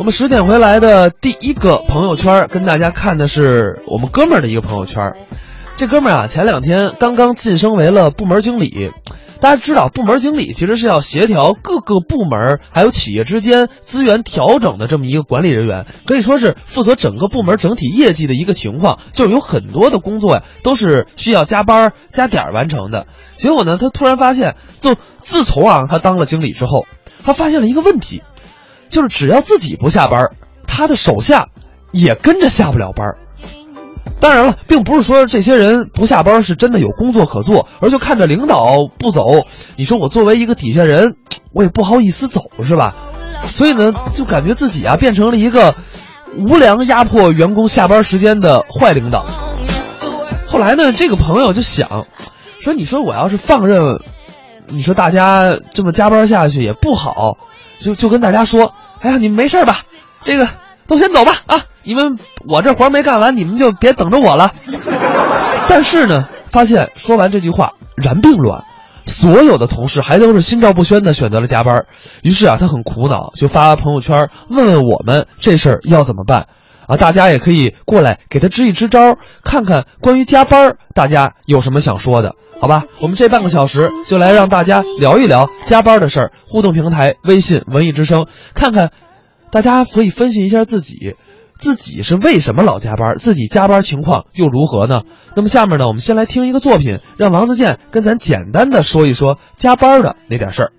我们十点回来的第一个朋友圈，跟大家看的是我们哥们儿的一个朋友圈。这哥们儿啊，前两天刚刚晋升为了部门经理。大家知道，部门经理其实是要协调各个部门还有企业之间资源调整的这么一个管理人员，可以说是负责整个部门整体业绩的一个情况。就是有很多的工作呀，都是需要加班加点完成的。结果呢，他突然发现，就自从啊他当了经理之后，他发现了一个问题，就是只要自己不下班，他的手下也跟着下不了班。当然了，并不是说这些人不下班是真的有工作可做，而就看着领导不走，你说我作为一个底下人，我也不好意思走，是吧？所以呢，就感觉自己啊变成了一个无良压迫员工下班时间的坏领导。后来呢，这个朋友就想，说你说我要是放任，你说大家这么加班下去也不好，就就跟大家说，哎呀，你们没事吧？这个都先走吧，啊。你们我这活没干完，你们就别等着我了。但是呢，发现说完这句话，然并卵，所有的同事还都是心照不宣的选择了加班。于是啊，他很苦恼，就发朋友圈问问我们这事儿要怎么办。啊，大家也可以过来给他支一支招，看看关于加班大家有什么想说的，好吧？我们这半个小时就来让大家聊一聊加班的事儿。互动平台微信文艺之声，看看大家可以分析一下自己。自己是为什么老加班？自己加班情况又如何呢？那么下面呢，我们先来听一个作品，让王自健跟咱简单的说一说加班的那点事儿。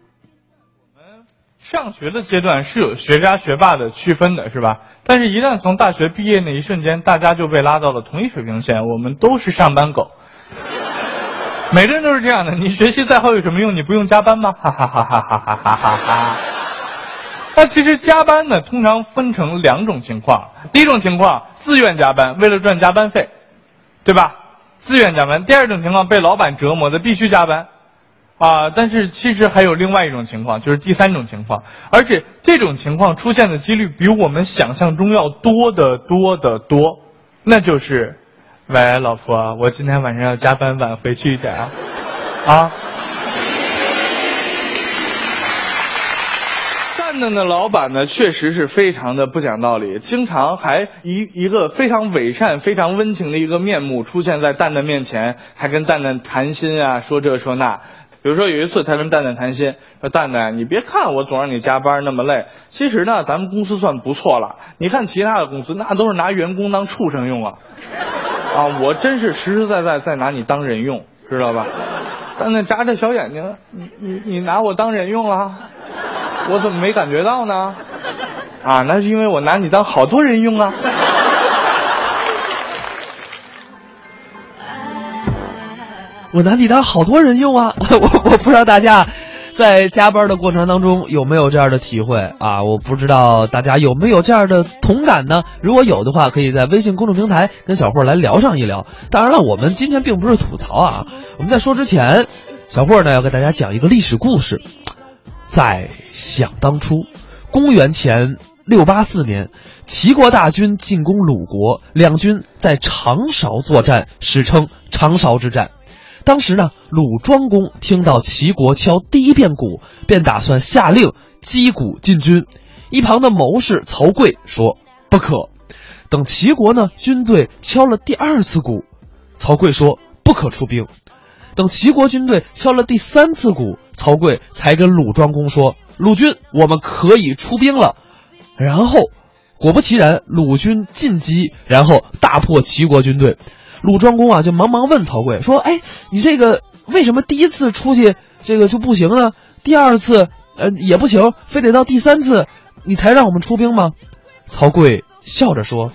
上学的阶段是有学渣学霸的区分的，是吧？但是，一旦从大学毕业那一瞬间，大家就被拉到了同一水平线，我们都是上班狗。每个人都是这样的，你学习再好有什么用？你不用加班吗？哈哈哈哈哈哈哈哈哈。那其实加班呢，通常分成两种情况。第一种情况，自愿加班，为了赚加班费，对吧？自愿加班。第二种情况，被老板折磨的必须加班，啊！但是其实还有另外一种情况，就是第三种情况，而且这种情况出现的几率比我们想象中要多得多得多。那就是，喂，老婆，我今天晚上要加班晚回去一点啊，啊。蛋蛋的老板呢，确实是非常的不讲道理，经常还一一个非常伪善、非常温情的一个面目出现在蛋蛋面前，还跟蛋蛋谈心啊，说这说那。比如说有一次，他跟蛋蛋谈心，说蛋蛋，你别看我总让你加班那么累，其实呢，咱们公司算不错了。你看其他的公司，那都是拿员工当畜生用啊，啊，我真是实实在在在拿你当人用，知道吧？蛋蛋眨着小眼睛，你你你拿我当人用了？我怎么没感觉到呢？啊，那是因为我拿你当好多人用啊。我拿你当好多人用啊。我我不知道大家在加班的过程当中有没有这样的体会啊？我不知道大家有没有这样的同感呢？如果有的话，可以在微信公众平台跟小霍来聊上一聊。当然了，我们今天并不是吐槽啊。我们在说之前，小霍呢要给大家讲一个历史故事。在想当初，公元前六八四年，齐国大军进攻鲁国，两军在长勺作战，史称长勺之战。当时呢，鲁庄公听到齐国敲第一遍鼓，便打算下令击鼓进军。一旁的谋士曹刿说：“不可。”等齐国呢军队敲了第二次鼓，曹刿说：“不可出兵。”等齐国军队敲了第三次鼓，曹刿才跟鲁庄公说：“鲁军，我们可以出兵了。”然后，果不其然，鲁军进击，然后大破齐国军队。鲁庄公啊，就忙忙问曹刿说：“哎，你这个为什么第一次出去这个就不行呢？第二次呃也不行，非得到第三次你才让我们出兵吗？”曹刿笑着说：“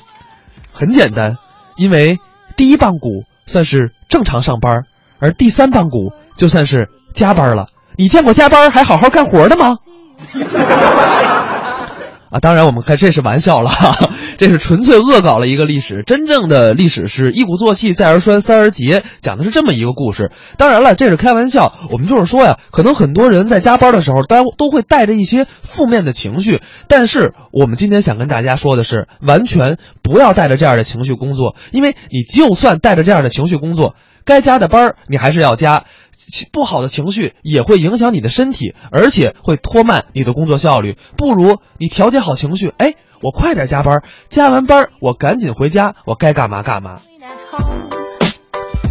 很简单，因为第一棒鼓算是正常上班。”而第三棒鼓就算是加班了，你见过加班还好好干活的吗？啊，当然我们看这是玩笑了，这是纯粹恶搞了一个历史。真正的历史是一鼓作气，再而衰，三而竭，讲的是这么一个故事。当然了，这是开玩笑。我们就是说呀，可能很多人在加班的时候，都都会带着一些负面的情绪。但是我们今天想跟大家说的是，完全不要带着这样的情绪工作，因为你就算带着这样的情绪工作。该加的班你还是要加，不好的情绪也会影响你的身体，而且会拖慢你的工作效率。不如你调节好情绪，哎，我快点加班，加完班我赶紧回家，我该干嘛干嘛。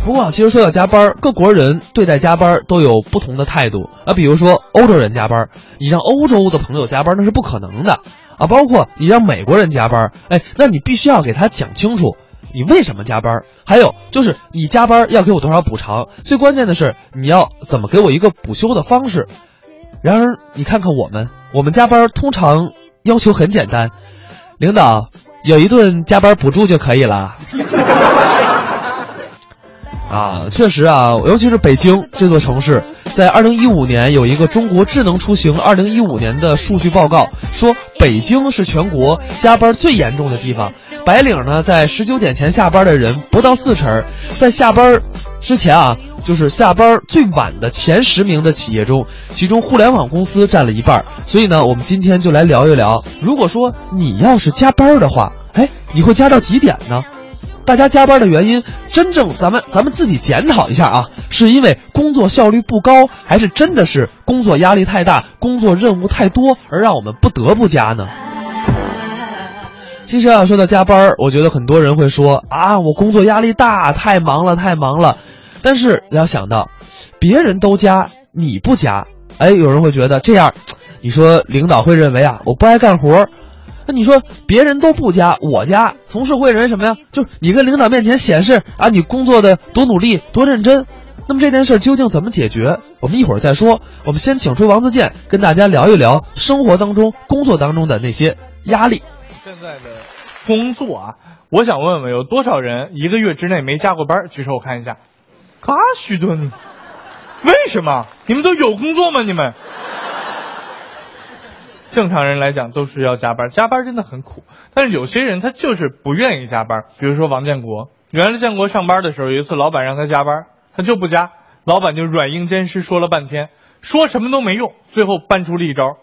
不过啊，其实说到加班，各国人对待加班都有不同的态度啊。比如说欧洲人加班，你让欧洲的朋友加班那是不可能的啊。包括你让美国人加班，哎，那你必须要给他讲清楚你为什么加班，还有就是你加班要给我多少补偿。最关键的是你要怎么给我一个补休的方式。然而你看看我们，我们加班通常要求很简单，领导有一顿加班补助就可以了。啊，确实啊，尤其是北京这座城市，在二零一五年有一个中国智能出行二零一五年的数据报告，说北京是全国加班最严重的地方。白领呢，在十九点前下班的人不到四成，在下班之前啊，就是下班最晚的前十名的企业中，其中互联网公司占了一半。所以呢，我们今天就来聊一聊，如果说你要是加班的话，哎，你会加到几点呢？大家加班的原因，真正咱们咱们自己检讨一下啊，是因为工作效率不高，还是真的是工作压力太大、工作任务太多而让我们不得不加呢？其实啊，说到加班，我觉得很多人会说啊，我工作压力大，太忙了，太忙了。但是要想到，别人都加，你不加，哎，有人会觉得这样，你说领导会认为啊，我不爱干活。那你说别人都不加，我加，同事会认为什么呀？就是你跟领导面前显示啊，你工作的多努力、多认真。那么这件事究竟怎么解决？我们一会儿再说。我们先请出王自健，跟大家聊一聊生活当中、工作当中的那些压力。现在的工作啊，我想问问，有多少人一个月之内没加过班？举手我看一下，嘎许多呢。为什么？你们都有工作吗？你们？正常人来讲都是要加班，加班真的很苦。但是有些人他就是不愿意加班，比如说王建国。原来建国上班的时候，有一次老板让他加班，他就不加，老板就软硬兼施说了半天，说什么都没用，最后搬出了一招，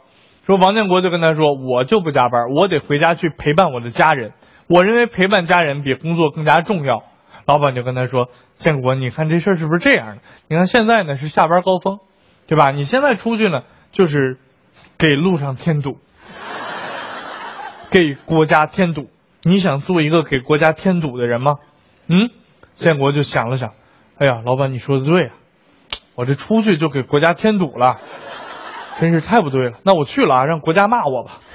说王建国就跟他说，我就不加班，我得回家去陪伴我的家人。我认为陪伴家人比工作更加重要。老板就跟他说，建国，你看这事儿是不是这样的？你看现在呢是下班高峰，对吧？你现在出去呢就是。给路上添堵，给国家添堵。你想做一个给国家添堵的人吗？嗯，建国就想了想，哎呀，老板你说的对啊，我这出去就给国家添堵了，真是太不对了。那我去了啊，让国家骂我吧。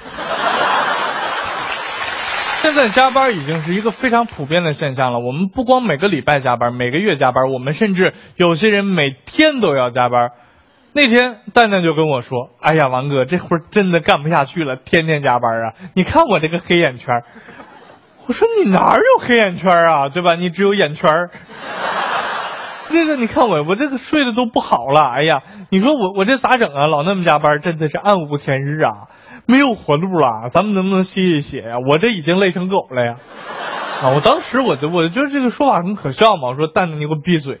现在加班已经是一个非常普遍的现象了。我们不光每个礼拜加班，每个月加班，我们甚至有些人每天都要加班。那天蛋蛋就跟我说：“哎呀，王哥，这活真的干不下去了，天天加班啊！你看我这个黑眼圈。”我说：“你哪有黑眼圈啊？对吧？你只有眼圈。这个你看我，我这个睡得都不好了。哎呀，你说我我这咋整啊？老那么加班，真的是暗无天日啊，没有活路了。咱们能不能歇一歇呀？我这已经累成狗了呀！啊，我当时我就我觉得这个说法很可笑嘛。我说蛋蛋，你给我闭嘴！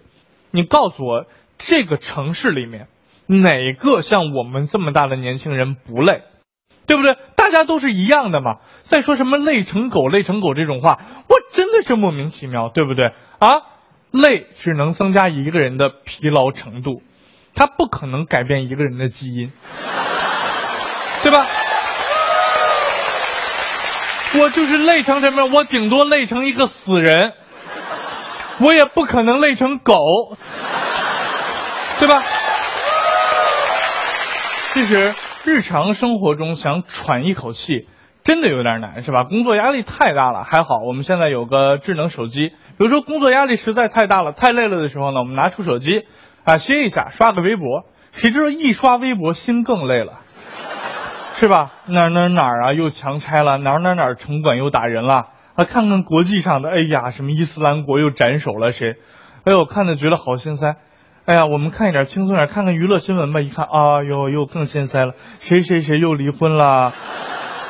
你告诉我，这个城市里面。”哪个像我们这么大的年轻人不累，对不对？大家都是一样的嘛。再说什么累成狗、累成狗这种话，我真的是莫名其妙，对不对？啊，累只能增加一个人的疲劳程度，它不可能改变一个人的基因，对吧？我就是累成什么样？我顶多累成一个死人，我也不可能累成狗，对吧？其实日常生活中想喘一口气，真的有点难，是吧？工作压力太大了，还好我们现在有个智能手机。比如说工作压力实在太大了、太累了的时候呢，我们拿出手机啊歇一下，刷个微博。谁知道一刷微博心更累了，是吧？哪哪哪啊又强拆了，哪哪哪城管又打人了啊！看看国际上的，哎呀，什么伊斯兰国又斩首了谁？哎呦，看着觉得好心塞。哎呀，我们看一点轻松点，看看娱乐新闻吧。一看，啊哟，又更心塞了。谁谁谁又离婚了？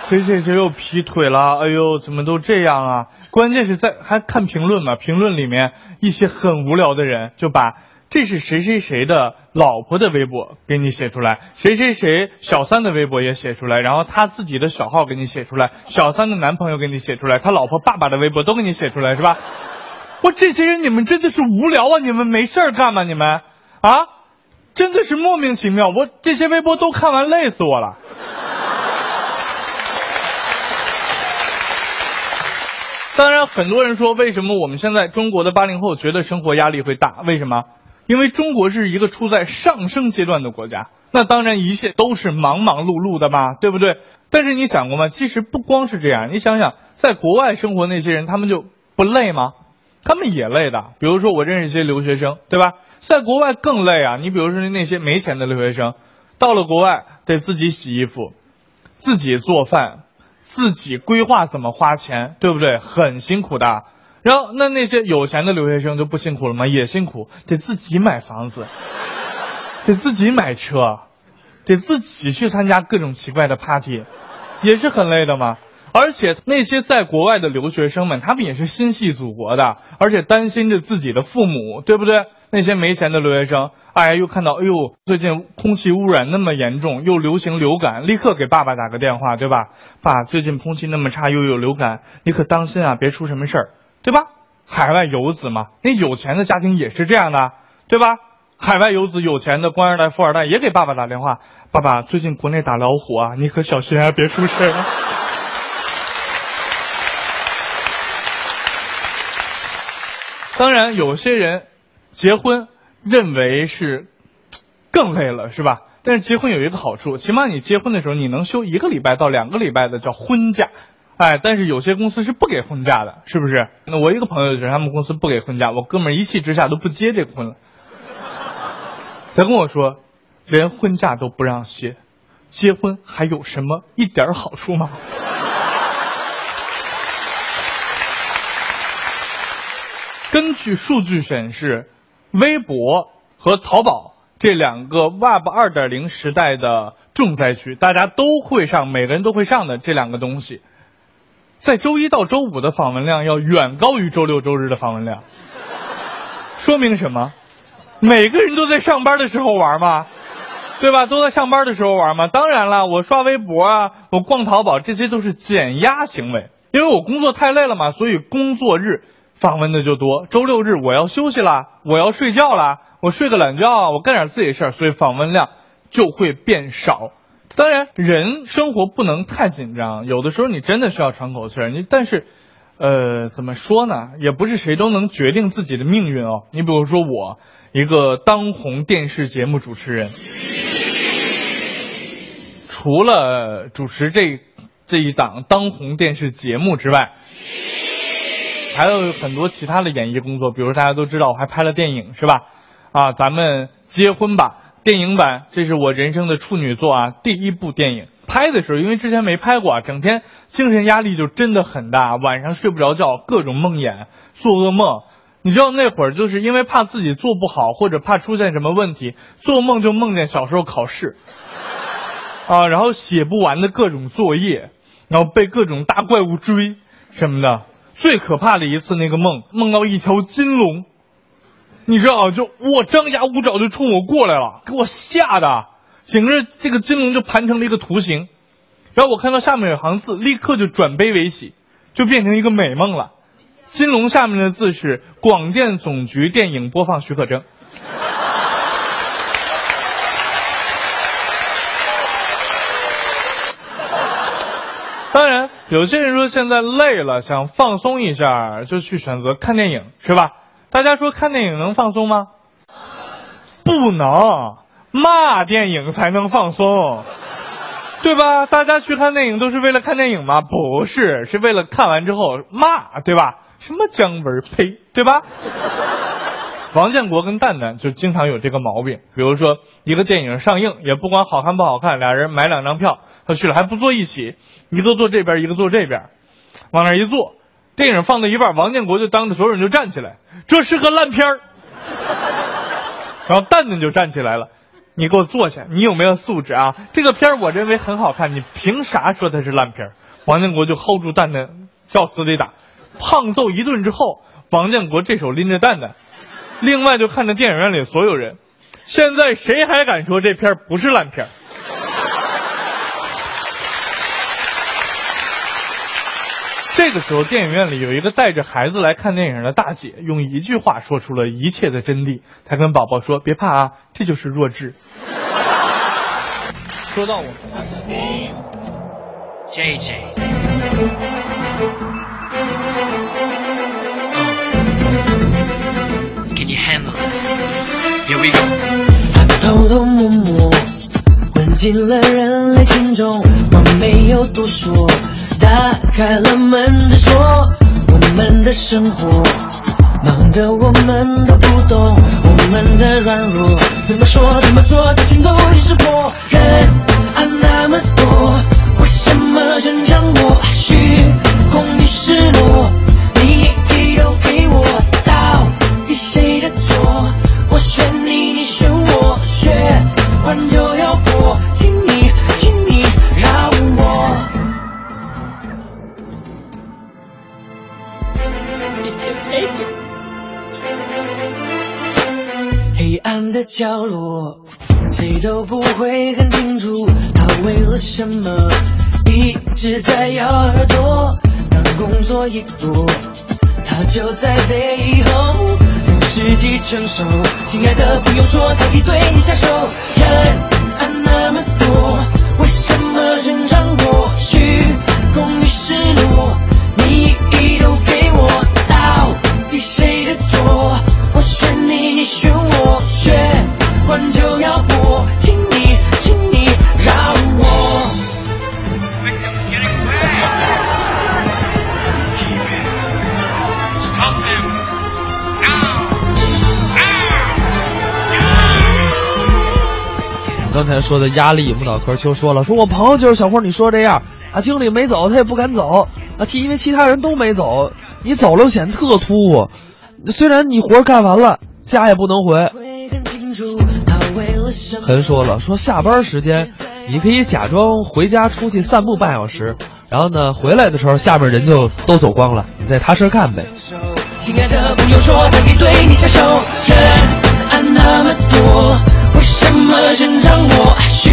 谁谁谁又劈腿了？哎呦，怎么都这样啊？关键是在还看评论嘛？评论里面一些很无聊的人就把这是谁谁谁的老婆的微博给你写出来，谁谁谁小三的微博也写出来，然后他自己的小号给你写出来，小三的男朋友给你写出来，他老婆爸爸的微博都给你写出来，是吧？我这些人，你们真的是无聊啊！你们没事干吗？你们，啊，真的是莫名其妙。我这些微博都看完，累死我了。当然，很多人说，为什么我们现在中国的八零后觉得生活压力会大？为什么？因为中国是一个处在上升阶段的国家，那当然一切都是忙忙碌碌的嘛，对不对？但是你想过吗？其实不光是这样，你想想，在国外生活那些人，他们就不累吗？他们也累的。比如说，我认识一些留学生，对吧？在国外更累啊！你比如说那些没钱的留学生，到了国外得自己洗衣服，自己做饭。自己规划怎么花钱，对不对？很辛苦的。然后那那些有钱的留学生就不辛苦了吗？也辛苦，得自己买房子，得自己买车，得自己去参加各种奇怪的 party，也是很累的嘛。而且那些在国外的留学生们，他们也是心系祖国的，而且担心着自己的父母，对不对？那些没钱的留学生，哎，又看到，哎呦，最近空气污染那么严重，又流行流感，立刻给爸爸打个电话，对吧？爸，最近空气那么差，又有流感，你可当心啊，别出什么事儿，对吧？海外游子嘛，那有钱的家庭也是这样的，对吧？海外游子有钱的官二代、富二代也给爸爸打电话，爸爸，最近国内打老虎啊，你可小心啊，别出事儿。当然，有些人。结婚认为是更累了，是吧？但是结婚有一个好处，起码你结婚的时候你能休一个礼拜到两个礼拜的叫婚假，哎，但是有些公司是不给婚假的，是不是？那我一个朋友就是他们公司不给婚假，我哥们一气之下都不接这个婚了。他跟我说，连婚假都不让歇，结婚还有什么一点好处吗？根据数据显示。微博和淘宝这两个 Web 二点零时代的重灾区，大家都会上，每个人都会上的这两个东西，在周一到周五的访问量要远高于周六周日的访问量，说明什么？每个人都在上班的时候玩吗？对吧？都在上班的时候玩吗？当然了，我刷微博啊，我逛淘宝，这些都是减压行为，因为我工作太累了嘛，所以工作日。访问的就多，周六日我要休息啦，我要睡觉啦，我睡个懒觉，我干点自己的事儿，所以访问量就会变少。当然，人生活不能太紧张，有的时候你真的需要喘口气儿。你但是，呃，怎么说呢？也不是谁都能决定自己的命运哦。你比如说我，一个当红电视节目主持人，除了主持这这一档当红电视节目之外。还有很多其他的演艺工作，比如大家都知道，我还拍了电影，是吧？啊，咱们结婚吧，电影版，这是我人生的处女作啊，第一部电影。拍的时候，因为之前没拍过，整天精神压力就真的很大，晚上睡不着觉，各种梦魇，做噩梦。你知道那会儿就是因为怕自己做不好，或者怕出现什么问题，做梦就梦见小时候考试，啊，然后写不完的各种作业，然后被各种大怪物追什么的。最可怕的一次那个梦，梦到一条金龙，你知道就我张牙舞爪就冲我过来了，给我吓的，整个这个金龙就盘成了一个图形，然后我看到下面有行字，立刻就转悲为喜，就变成一个美梦了。金龙下面的字是广电总局电影播放许可证。当然，有些人说现在累了，想放松一下，就去选择看电影，是吧？大家说看电影能放松吗？不能，骂电影才能放松，对吧？大家去看电影都是为了看电影吗？不是，是为了看完之后骂，对吧？什么姜文，呸，对吧？王建国跟蛋蛋就经常有这个毛病，比如说一个电影上映，也不管好看不好看，俩人买两张票，他去了还不坐一起，一个坐这边，一个坐这边，往那一坐，电影放到一半，王建国就当着所有人就站起来，这是个烂片儿。然后蛋蛋就站起来了，你给我坐下，你有没有素质啊？这个片儿我认为很好看，你凭啥说它是烂片儿？王建国就 hold 住蛋蛋，照死里打，胖揍一顿之后，王建国这手拎着蛋蛋。另外，就看着电影院里所有人，现在谁还敢说这片不是烂片？这个时候，电影院里有一个带着孩子来看电影的大姐，用一句话说出了一切的真谛。她跟宝宝说：“别怕啊，这就是弱智。”说到我们，JJ。You handle this? Here we go. 偷偷摸摸混进了人类群众，我没有多说。打开了门的锁，我们的生活忙得我们都不懂，我们的软弱怎么说怎么做，它全都已识破。人角落，谁都不会很清楚，他为了什么一直在咬耳朵。当工作一多，他就在背后等时机成熟。亲爱的，不用说，他已对你下手。人啊那么多，为什么全掌握？刚才说的压力，木脑壳秋说了，说我朋友就是小霍，你说这样啊，经理没走，他也不敢走啊，其因为其他人都没走，你走了显得特突兀。虽然你活干完了，家也不能回。会很清楚，他为了什么？横说了，说下班时间，你可以假装回家出去散步半小时，然后呢，回来的时候下面人就都走光了，你再踏实干呗。亲爱的，不用说，他可以对你下手。人啊那么多，为什么全掌握？虚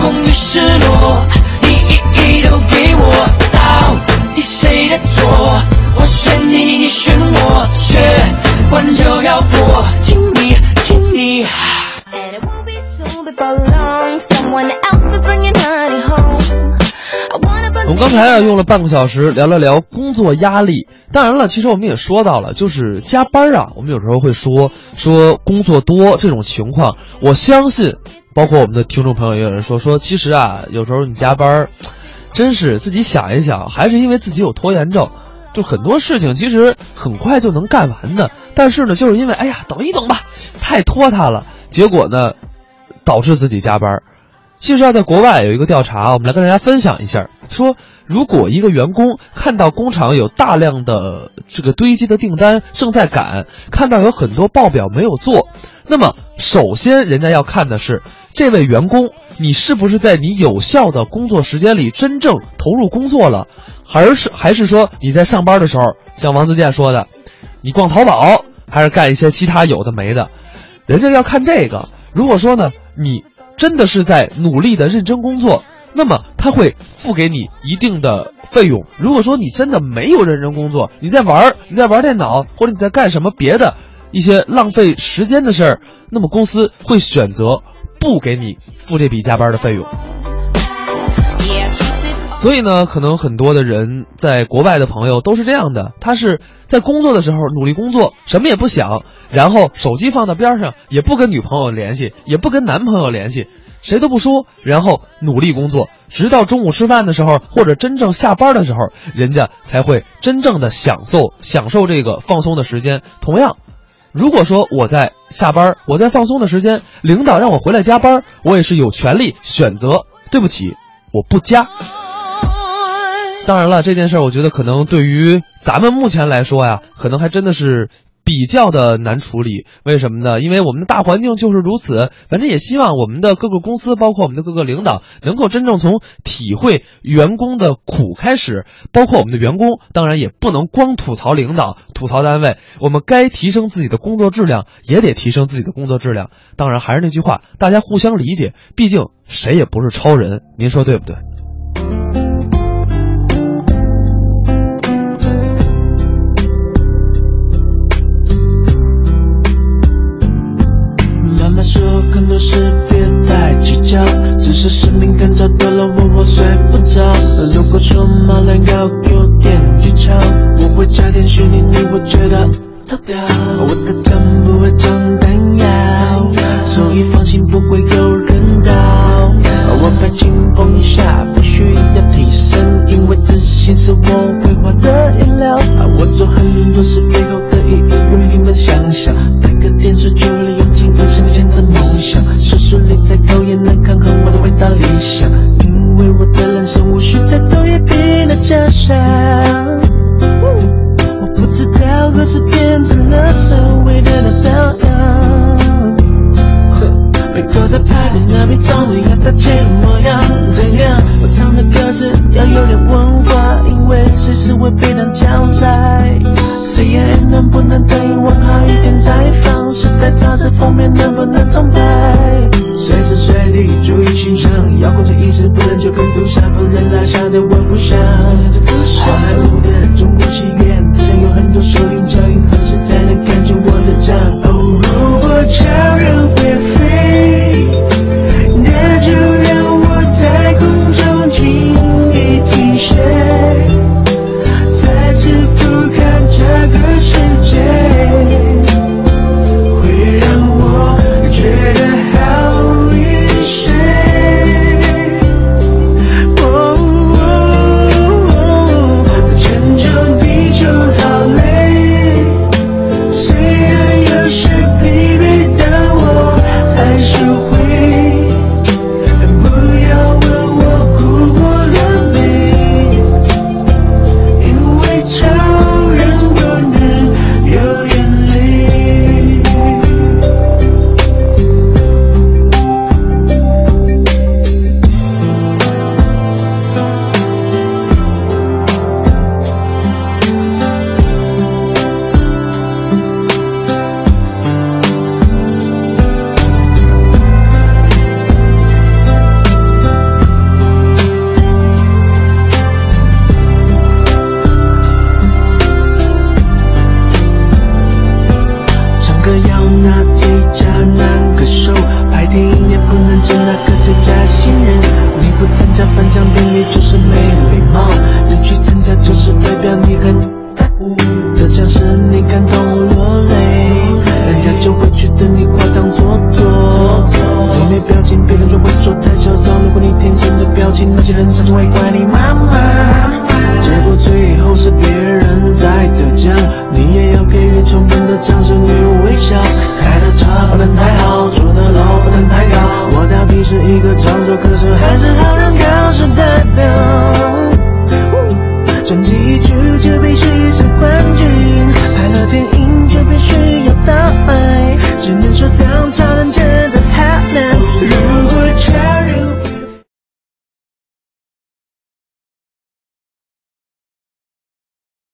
空与失落，你一一都给我，到底谁的错？我选你，你选我，血管就要破，请你，请你。And it won't be soon 刚才啊用了半个小时聊了聊工作压力，当然了，其实我们也说到了，就是加班啊，我们有时候会说说工作多这种情况，我相信，包括我们的听众朋友也有人说说，其实啊，有时候你加班，真是自己想一想，还是因为自己有拖延症，就很多事情其实很快就能干完的，但是呢，就是因为哎呀，等一等吧，太拖沓了，结果呢，导致自己加班。其实啊，在国外有一个调查，我们来跟大家分享一下，说如果一个员工看到工厂有大量的这个堆积的订单正在赶，看到有很多报表没有做，那么首先人家要看的是这位员工，你是不是在你有效的工作时间里真正投入工作了，还是还是说你在上班的时候，像王自健说的，你逛淘宝，还是干一些其他有的没的，人家要看这个。如果说呢，你真的是在努力的认真工作，那么他会付给你一定的费用。如果说你真的没有认真工作，你在玩儿，你在玩电脑，或者你在干什么别的一些浪费时间的事儿，那么公司会选择不给你付这笔加班的费用。所以呢，可能很多的人在国外的朋友都是这样的，他是在工作的时候努力工作，什么也不想，然后手机放到边上，也不跟女朋友联系，也不跟男朋友联系，谁都不说，然后努力工作，直到中午吃饭的时候，或者真正下班的时候，人家才会真正的享受享受这个放松的时间。同样，如果说我在下班，我在放松的时间，领导让我回来加班，我也是有权利选择。对不起，我不加。当然了，这件事儿我觉得可能对于咱们目前来说呀，可能还真的是比较的难处理。为什么呢？因为我们的大环境就是如此。反正也希望我们的各个公司，包括我们的各个领导，能够真正从体会员工的苦开始。包括我们的员工，当然也不能光吐槽领导、吐槽单位。我们该提升自己的工作质量，也得提升自己的工作质量。当然还是那句话，大家互相理解，毕竟谁也不是超人。您说对不对？是失眠感，找多了我我睡不着。如果说骂人要有点剧场，我会加点旋律，你会觉得超屌。我的枪不会装弹药，所以放心不会有人倒。我牌清风侠下，不需要替身，因为自信是我绘画的颜料。我做很多事。еще.